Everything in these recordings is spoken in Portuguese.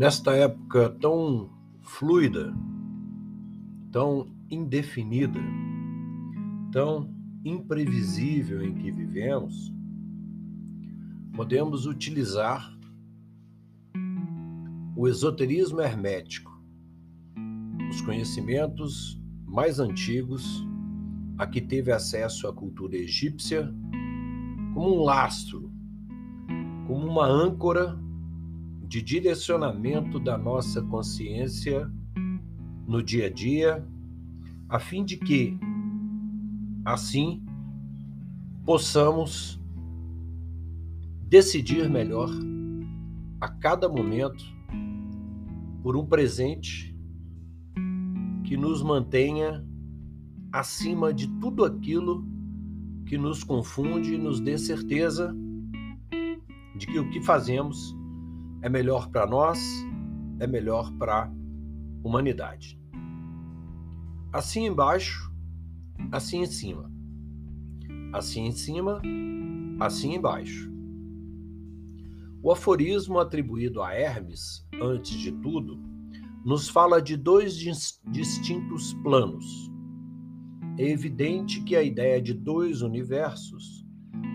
Nesta época tão fluida, tão indefinida, tão imprevisível em que vivemos, podemos utilizar o esoterismo hermético, os conhecimentos mais antigos a que teve acesso a cultura egípcia, como um lastro, como uma âncora de direcionamento da nossa consciência no dia a dia, a fim de que, assim, possamos decidir melhor a cada momento por um presente que nos mantenha acima de tudo aquilo que nos confunde e nos dê certeza de que o que fazemos é melhor para nós, é melhor para a humanidade. Assim embaixo, assim em cima. Assim em cima, assim embaixo. O aforismo atribuído a Hermes, antes de tudo, nos fala de dois distintos planos. É evidente que a ideia de dois universos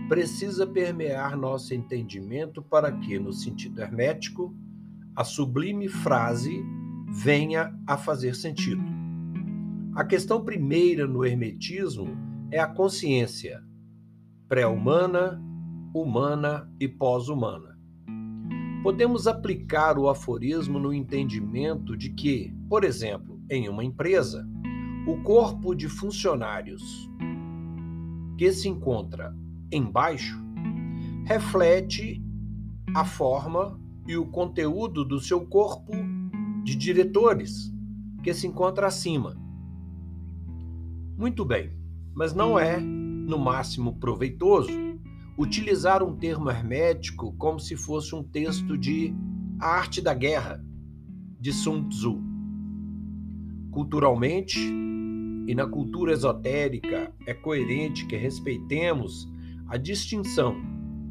precisa permear nosso entendimento para que, no sentido hermético, a sublime frase venha a fazer sentido. A questão primeira no hermetismo é a consciência, pré-humana, humana e pós-humana. Podemos aplicar o aforismo no entendimento de que, por exemplo, em uma empresa, o corpo de funcionários que se encontra embaixo reflete a forma e o conteúdo do seu corpo de diretores que se encontra acima. Muito bem, mas não é, no máximo, proveitoso utilizar um termo hermético como se fosse um texto de A Arte da Guerra, de Sun Tzu. Culturalmente e na cultura esotérica, é coerente que respeitemos a distinção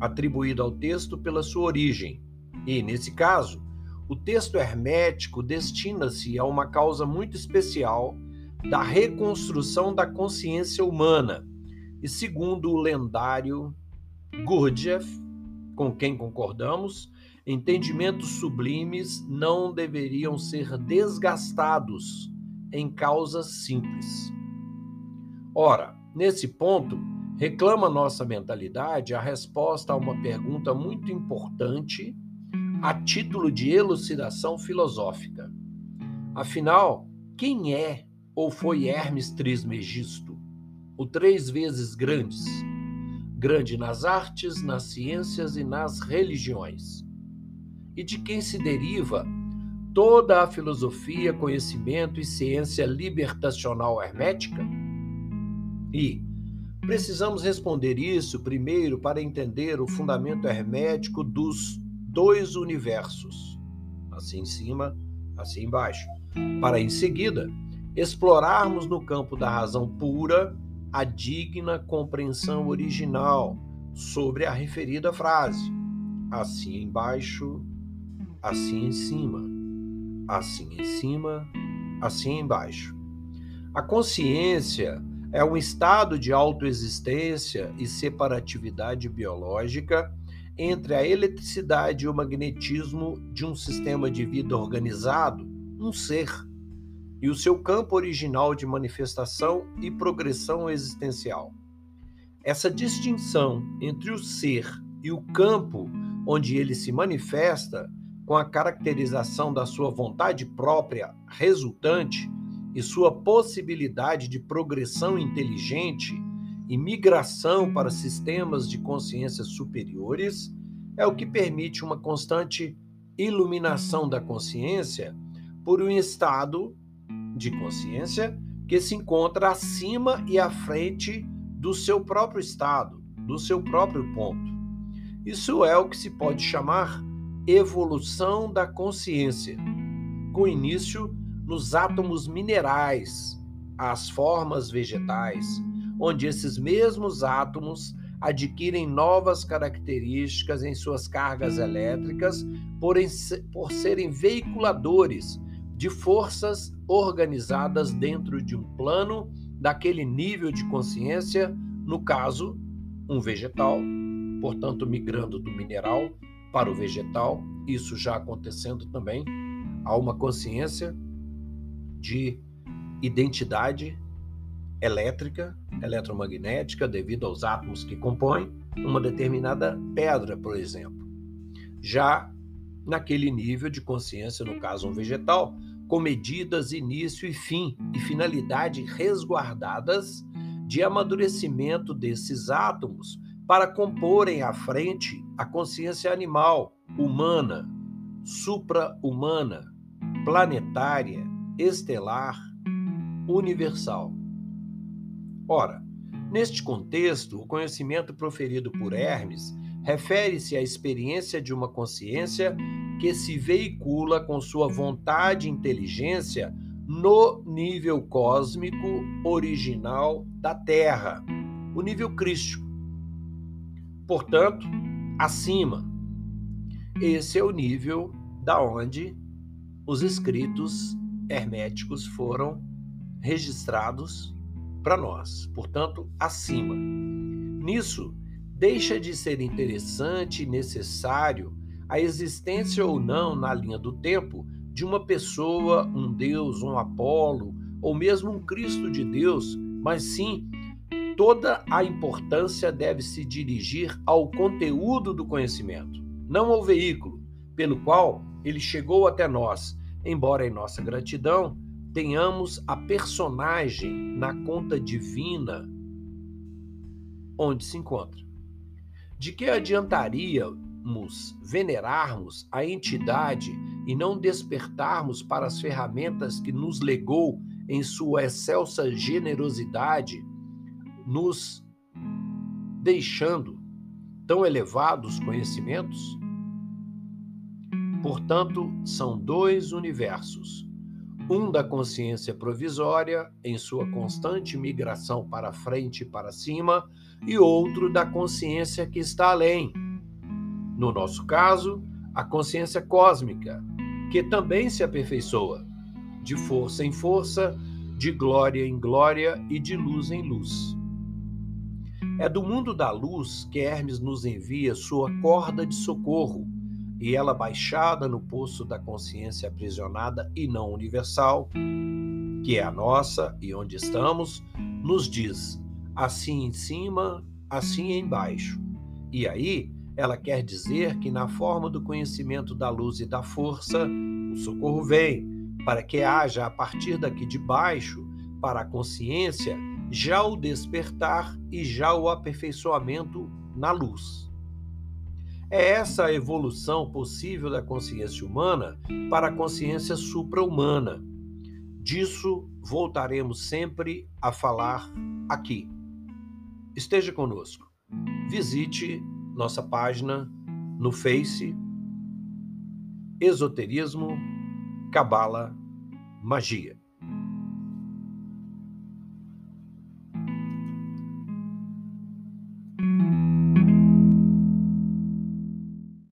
atribuída ao texto pela sua origem. E, nesse caso, o texto hermético destina-se a uma causa muito especial da reconstrução da consciência humana. E segundo o lendário Gurdjieff, com quem concordamos, entendimentos sublimes não deveriam ser desgastados em causas simples. Ora, nesse ponto, reclama nossa mentalidade a resposta a uma pergunta muito importante a título de elucidação filosófica. Afinal, quem é ou foi Hermes Trismegisto? O três vezes grandes, grande nas artes, nas ciências e nas religiões. E de quem se deriva toda a filosofia, conhecimento e ciência libertacional hermética? E, Precisamos responder isso primeiro para entender o fundamento hermético dos dois universos, assim em cima, assim embaixo, para em seguida explorarmos no campo da razão pura a digna compreensão original sobre a referida frase, assim embaixo, assim em cima, assim em cima, assim embaixo. A consciência é um estado de autoexistência e separatividade biológica entre a eletricidade e o magnetismo de um sistema de vida organizado, um ser, e o seu campo original de manifestação e progressão existencial. Essa distinção entre o ser e o campo onde ele se manifesta, com a caracterização da sua vontade própria resultante, e sua possibilidade de progressão inteligente e migração para sistemas de consciência superiores é o que permite uma constante iluminação da consciência por um estado de consciência que se encontra acima e à frente do seu próprio estado, do seu próprio ponto. Isso é o que se pode chamar evolução da consciência, com início nos átomos minerais, as formas vegetais, onde esses mesmos átomos adquirem novas características em suas cargas elétricas por, por serem veiculadores de forças organizadas dentro de um plano daquele nível de consciência, no caso, um vegetal, portanto, migrando do mineral para o vegetal, isso já acontecendo também, há uma consciência de identidade elétrica, eletromagnética, devido aos átomos que compõem uma determinada pedra, por exemplo. Já naquele nível de consciência, no caso um vegetal, com medidas, início e fim e finalidade resguardadas de amadurecimento desses átomos para comporem à frente a consciência animal, humana, supra-humana, planetária, estelar, universal. Ora, neste contexto, o conhecimento proferido por Hermes refere-se à experiência de uma consciência que se veicula com sua vontade e inteligência no nível cósmico original da Terra, o nível crístico. Portanto, acima. Esse é o nível da onde os escritos herméticos foram registrados para nós, portanto, acima. Nisso, deixa de ser interessante e necessário a existência ou não na linha do tempo de uma pessoa, um Deus, um Apolo, ou mesmo um Cristo de Deus, mas sim toda a importância deve se dirigir ao conteúdo do conhecimento, não ao veículo pelo qual ele chegou até nós, embora em nossa gratidão tenhamos a personagem na conta divina onde se encontra. De que adiantaríamos venerarmos a entidade e não despertarmos para as ferramentas que nos legou em sua excelsa generosidade, nos deixando tão elevados conhecimentos? Portanto, são dois universos um da consciência provisória, em sua constante migração para frente e para cima, e outro da consciência que está além. No nosso caso, a consciência cósmica, que também se aperfeiçoa, de força em força, de glória em glória e de luz em luz. É do mundo da luz que Hermes nos envia sua corda de socorro e ela baixada no poço da consciência aprisionada e não universal, que é a nossa e onde estamos, nos diz assim em cima, assim embaixo. E aí, ela quer dizer que na forma do conhecimento da luz e da força, o socorro vem para que haja a partir daqui de baixo, para a consciência, já o despertar e já o aperfeiçoamento na luz. É essa a evolução possível da consciência humana para a consciência supra-humana. Disso voltaremos sempre a falar aqui. Esteja conosco. Visite nossa página no Face Esoterismo, Cabala, Magia.